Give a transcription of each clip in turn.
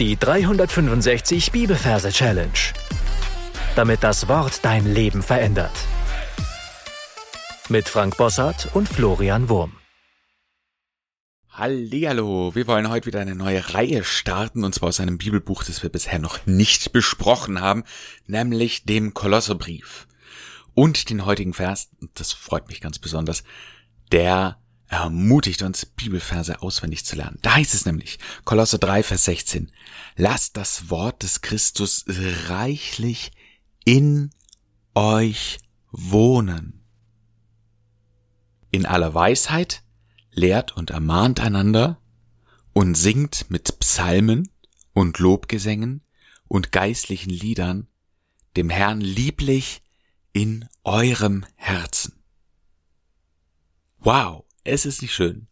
Die 365 Bibelverse Challenge. Damit das Wort dein Leben verändert. Mit Frank Bossart und Florian Wurm. Hallihallo, wir wollen heute wieder eine neue Reihe starten, und zwar aus einem Bibelbuch, das wir bisher noch nicht besprochen haben, nämlich dem Kolosserbrief. Und den heutigen Vers, das freut mich ganz besonders, der ermutigt uns, Bibelverse auswendig zu lernen. Da heißt es nämlich, Kolosse 3, Vers 16, lasst das Wort des Christus reichlich in euch wohnen. In aller Weisheit lehrt und ermahnt einander und singt mit Psalmen und Lobgesängen und geistlichen Liedern dem Herrn lieblich in eurem Herzen. Wow, es ist nicht schön.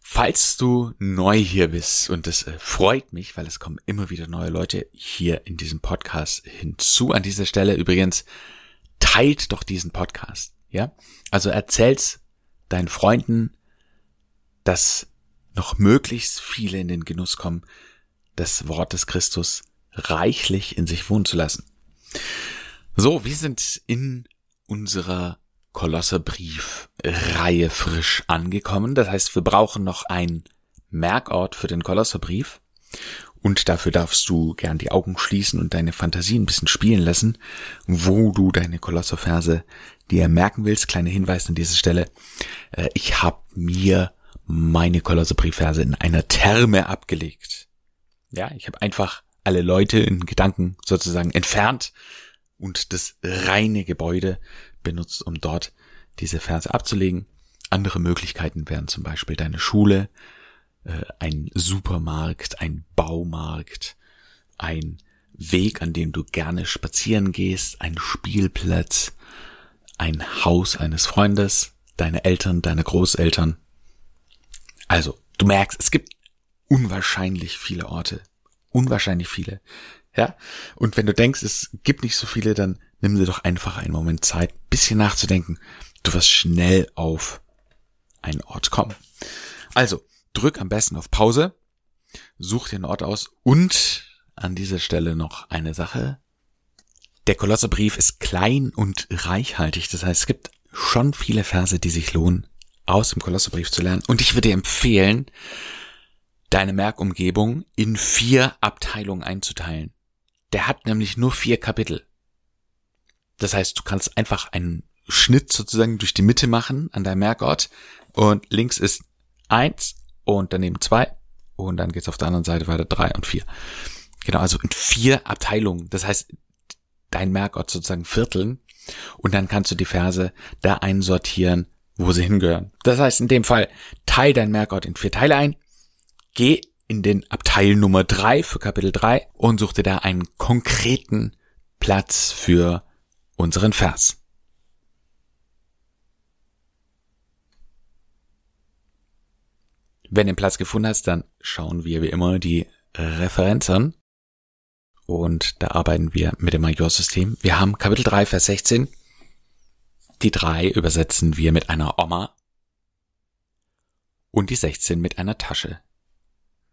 Falls du neu hier bist, und das äh, freut mich, weil es kommen immer wieder neue Leute hier in diesem Podcast hinzu. An dieser Stelle übrigens, teilt doch diesen Podcast, ja? Also erzähl's deinen Freunden, dass noch möglichst viele in den Genuss kommen, das Wort des Christus reichlich in sich wohnen zu lassen. So, wir sind in unserer Kolosserbrief-Reihe frisch angekommen. Das heißt, wir brauchen noch einen Merkort für den Kolosserbrief. Und dafür darfst du gern die Augen schließen und deine Fantasie ein bisschen spielen lassen, wo du deine Kolosserverse dir merken willst. Kleiner Hinweis an dieser Stelle. Äh, ich habe mir meine Kolosserbriefverse in einer Therme abgelegt. Ja, ich habe einfach alle Leute in Gedanken sozusagen entfernt und das reine Gebäude benutzt, um dort diese Verse abzulegen. Andere Möglichkeiten wären zum Beispiel deine Schule, äh, ein Supermarkt, ein Baumarkt, ein Weg, an dem du gerne spazieren gehst, ein Spielplatz, ein Haus eines Freundes, deine Eltern, deine Großeltern. Also, du merkst, es gibt unwahrscheinlich viele Orte. Unwahrscheinlich viele. Ja? Und wenn du denkst, es gibt nicht so viele, dann nimm dir doch einfach einen Moment Zeit, bisschen nachzudenken. Du wirst schnell auf einen Ort kommen. Also, drück am besten auf Pause, such dir einen Ort aus und an dieser Stelle noch eine Sache. Der Kolosserbrief ist klein und reichhaltig. Das heißt, es gibt schon viele Verse, die sich lohnen, aus dem Kolosserbrief zu lernen. Und ich würde dir empfehlen, deine Merkumgebung in vier Abteilungen einzuteilen. Der hat nämlich nur vier Kapitel. Das heißt, du kannst einfach einen Schnitt sozusagen durch die Mitte machen an deinem Merkort und links ist eins und daneben zwei und dann geht's auf der anderen Seite weiter drei und vier. Genau, also in vier Abteilungen. Das heißt, dein Merkort sozusagen vierteln und dann kannst du die Verse da einsortieren, wo sie hingehören. Das heißt, in dem Fall teil dein Merkort in vier Teile ein, geh in den Abteil Nummer drei für Kapitel drei und such dir da einen konkreten Platz für unseren Vers. Wenn du den Platz gefunden hast, dann schauen wir wie immer die Referenzen. Und da arbeiten wir mit dem Majorsystem. Wir haben Kapitel 3, Vers 16. Die 3 übersetzen wir mit einer Oma. Und die 16 mit einer Tasche.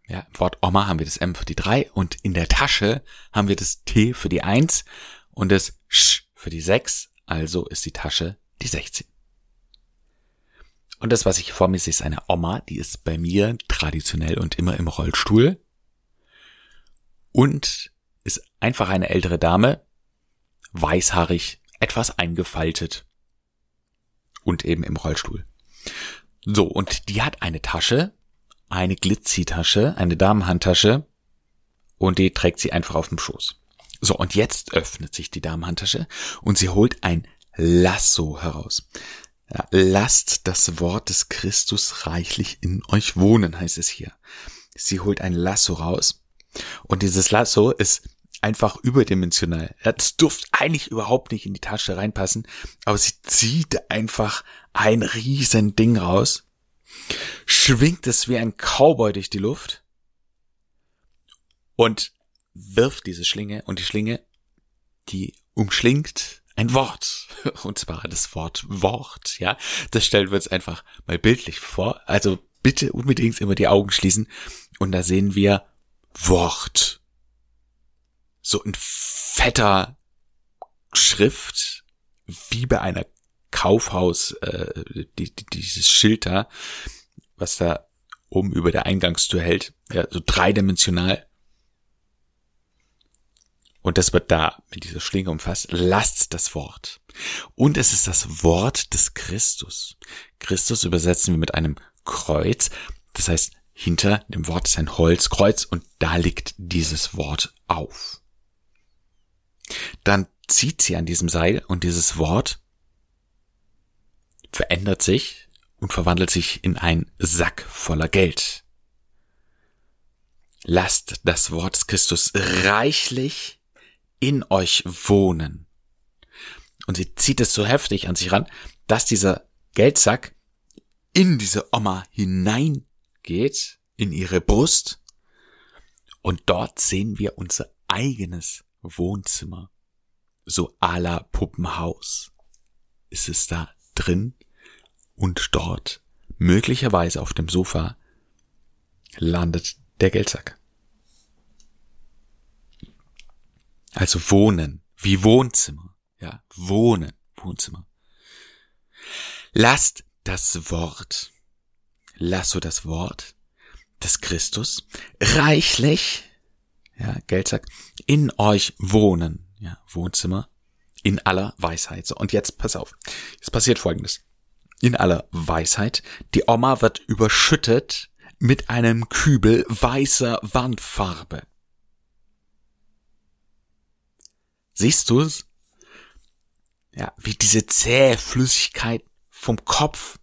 Ja, im Wort Oma haben wir das M für die 3 und in der Tasche haben wir das T für die 1 und das Sch für die 6, also ist die Tasche die 16. Und das, was ich vor mir sehe, ist eine Oma, die ist bei mir traditionell und immer im Rollstuhl und ist einfach eine ältere Dame, weißhaarig, etwas eingefaltet und eben im Rollstuhl. So, und die hat eine Tasche, eine Glitzi-Tasche, eine Damenhandtasche und die trägt sie einfach auf dem Schoß. So, und jetzt öffnet sich die Damenhandtasche und sie holt ein Lasso heraus. Ja, lasst das Wort des Christus reichlich in euch wohnen, heißt es hier. Sie holt ein Lasso raus und dieses Lasso ist einfach überdimensional. Das durfte eigentlich überhaupt nicht in die Tasche reinpassen, aber sie zieht einfach ein riesen Ding raus, schwingt es wie ein Cowboy durch die Luft und wirft diese Schlinge und die Schlinge, die umschlingt ein Wort. Und zwar das Wort Wort, ja. Das stellen wir uns einfach mal bildlich vor. Also bitte unbedingt immer die Augen schließen. Und da sehen wir Wort. So in fetter Schrift, wie bei einer Kaufhaus, äh, die, die, dieses Schild da, was da oben über der Eingangstür hält, ja, so dreidimensional. Und das wird da mit dieser Schlinge umfasst. Lasst das Wort. Und es ist das Wort des Christus. Christus übersetzen wir mit einem Kreuz. Das heißt, hinter dem Wort ist ein Holzkreuz und da liegt dieses Wort auf. Dann zieht sie an diesem Seil und dieses Wort verändert sich und verwandelt sich in ein Sack voller Geld. Lasst das Wort des Christus reichlich in euch wohnen. Und sie zieht es so heftig an sich ran, dass dieser Geldsack in diese Oma hineingeht, in ihre Brust. Und dort sehen wir unser eigenes Wohnzimmer. So à la Puppenhaus. Ist es da drin? Und dort, möglicherweise auf dem Sofa, landet der Geldsack. Also wohnen, wie Wohnzimmer. Ja, wohnen, Wohnzimmer. Lasst das Wort, lass so das Wort des Christus reichlich, ja, Geldsack, in euch wohnen, ja, Wohnzimmer, in aller Weisheit. So, und jetzt pass auf. Es passiert folgendes. In aller Weisheit, die Oma wird überschüttet mit einem Kübel weißer Wandfarbe. Siehst du es? Ja, wie diese zähe Flüssigkeit vom Kopf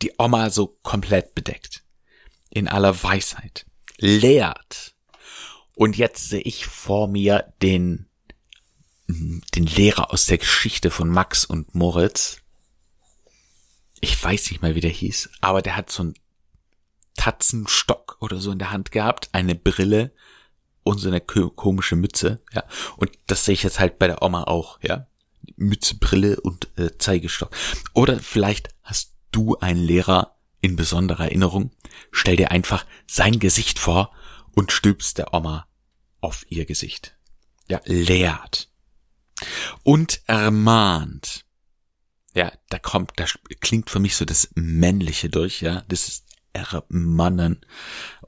die Oma so komplett bedeckt. In aller Weisheit. Lehrt. Und jetzt sehe ich vor mir den, den Lehrer aus der Geschichte von Max und Moritz. Ich weiß nicht mal, wie der hieß, aber der hat so einen Tatzenstock oder so in der Hand gehabt, eine Brille und so eine komische Mütze, ja. Und das sehe ich jetzt halt bei der Oma auch, ja. Mütze, Brille und äh, Zeigestock. Oder vielleicht hast du einen Lehrer in besonderer Erinnerung. Stell dir einfach sein Gesicht vor und stülpst der Oma auf ihr Gesicht. Ja, lehrt. Und ermahnt. Ja, da kommt, da klingt für mich so das Männliche durch, ja. Das ist ermannen.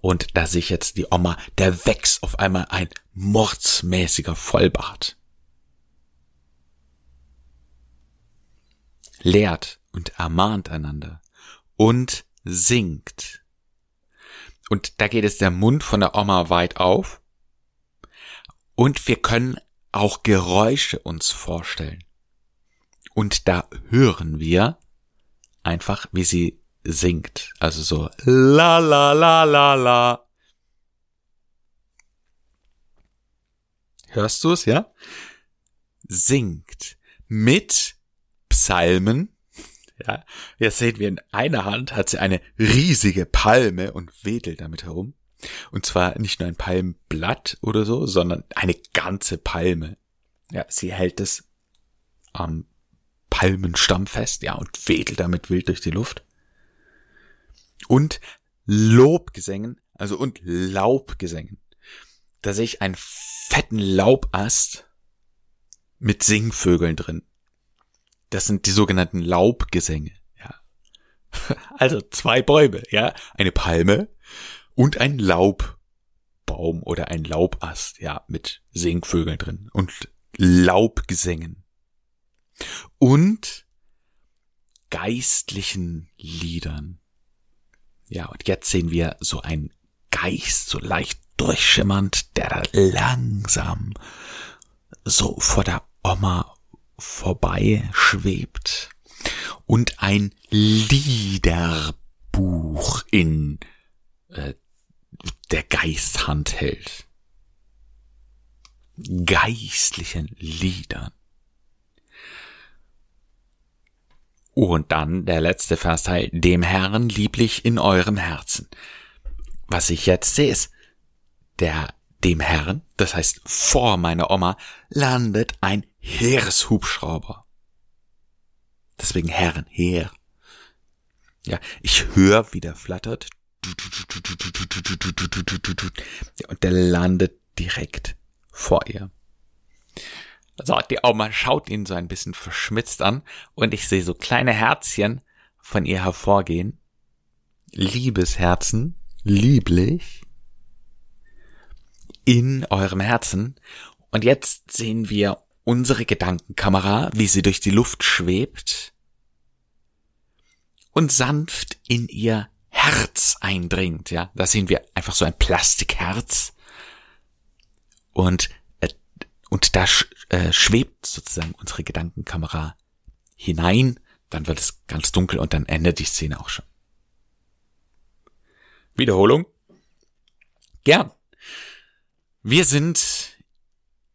Und da sehe ich jetzt die Oma, der wächst auf einmal ein mordsmäßiger Vollbart. lehrt und ermahnt einander und singt. Und da geht es der Mund von der Oma weit auf. Und wir können auch Geräusche uns vorstellen. Und da hören wir einfach, wie sie singt. Also so la la la la la. Hörst du es, ja? Singt mit Psalmen. Ja, jetzt sehen wir in einer Hand hat sie eine riesige Palme und wedelt damit herum. Und zwar nicht nur ein Palmblatt oder so, sondern eine ganze Palme. Ja, sie hält es am Palmenstamm fest, ja, und wedelt damit wild durch die Luft. Und Lobgesängen, also und Laubgesängen. Da sehe ich einen fetten Laubast mit Singvögeln drin. Das sind die sogenannten Laubgesänge. Ja. Also zwei Bäume, ja, eine Palme und ein Laubbaum oder ein Laubast, ja, mit Singvögeln drin und Laubgesängen. Und geistlichen Liedern. Ja, und jetzt sehen wir so ein Geist, so leicht durchschimmernd, der langsam so vor der Oma vorbei schwebt und ein Liederbuch in äh, der Geisthand hält. Geistlichen Liedern. Und dann der letzte Versteil, dem Herrn lieblich in eurem Herzen. Was ich jetzt sehe, ist, der dem Herrn, das heißt vor meiner Oma, landet ein Heereshubschrauber. Deswegen Herren, Heer. Ja, ich höre, wie der flattert Und der landet direkt vor ihr. So, die Oma schaut ihn so ein bisschen verschmitzt an und ich sehe so kleine Herzchen von ihr hervorgehen. Liebesherzen, lieblich, in eurem Herzen. Und jetzt sehen wir unsere Gedankenkamera, wie sie durch die Luft schwebt und sanft in ihr Herz eindringt, ja. Da sehen wir einfach so ein Plastikherz. Und, und da sch äh, schwebt sozusagen unsere Gedankenkamera hinein. Dann wird es ganz dunkel und dann endet die Szene auch schon. Wiederholung? Gern. Wir sind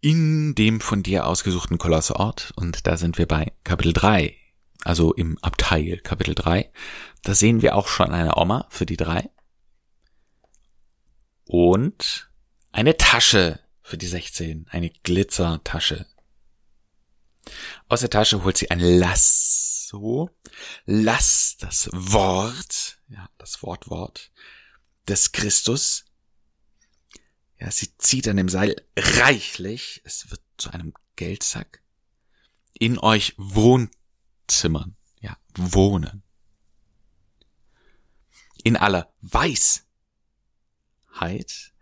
in dem von dir ausgesuchten Kolosseort und da sind wir bei Kapitel 3, also im Abteil Kapitel 3. Da sehen wir auch schon eine Oma für die drei und eine Tasche für die 16, eine Glitzertasche. Aus der Tasche holt sie ein Lasso, Lass das Wort, ja, das Wortwort des Christus ja, sie zieht an dem Seil reichlich. Es wird zu einem Geldsack. In euch Wohnzimmern. Ja, wohnen. In aller Weißheit,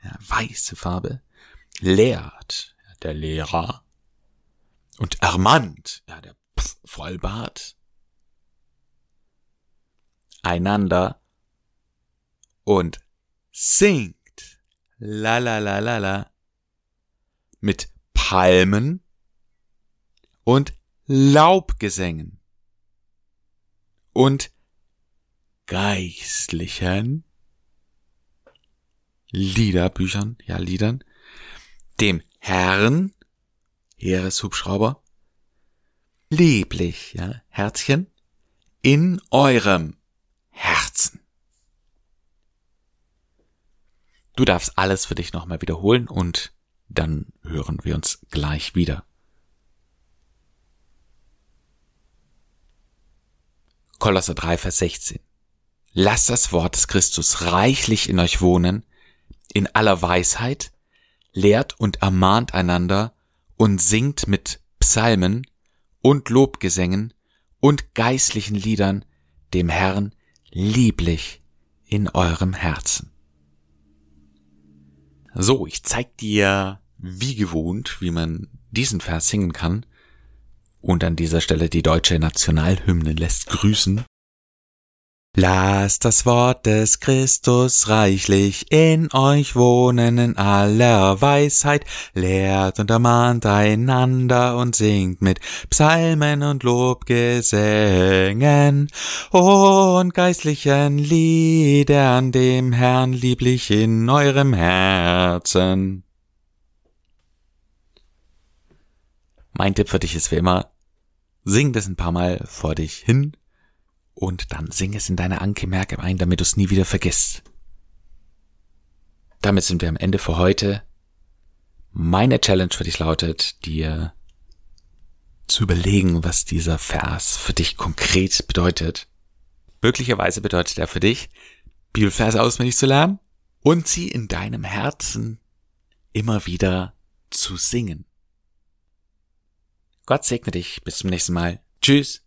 ja, weiße Farbe, lehrt der Lehrer. Und Armand, ja, der Vollbart. Einander. Und singt. La la la la la. Mit Palmen und Laubgesängen. Und geistlichen Liederbüchern, ja Liedern, dem Herrn, Heereshubschrauber, lieblich, ja, Herzchen, in eurem Herzen. Du darfst alles für dich nochmal wiederholen und dann hören wir uns gleich wieder. Kolosse 3, Vers 16. Lasst das Wort des Christus reichlich in euch wohnen, in aller Weisheit, lehrt und ermahnt einander und singt mit Psalmen und Lobgesängen und geistlichen Liedern dem Herrn lieblich in eurem Herzen. So, ich zeig dir wie gewohnt, wie man diesen Vers singen kann. Und an dieser Stelle die deutsche Nationalhymne lässt grüßen. Lasst das Wort des Christus reichlich in euch wohnen in aller Weisheit, lehrt und ermahnt einander und singt mit Psalmen und Lobgesängen und geistlichen Liedern dem Herrn lieblich in eurem Herzen. Mein Tipp für dich ist wie immer, sing das ein paar Mal vor dich hin und dann sing es in deine Anke-Merke ein, damit du es nie wieder vergisst. Damit sind wir am Ende für heute. Meine Challenge für dich lautet, dir zu überlegen, was dieser Vers für dich konkret bedeutet. Möglicherweise bedeutet er für dich, Bibelverse auswendig zu lernen und sie in deinem Herzen immer wieder zu singen. Gott segne dich. Bis zum nächsten Mal. Tschüss.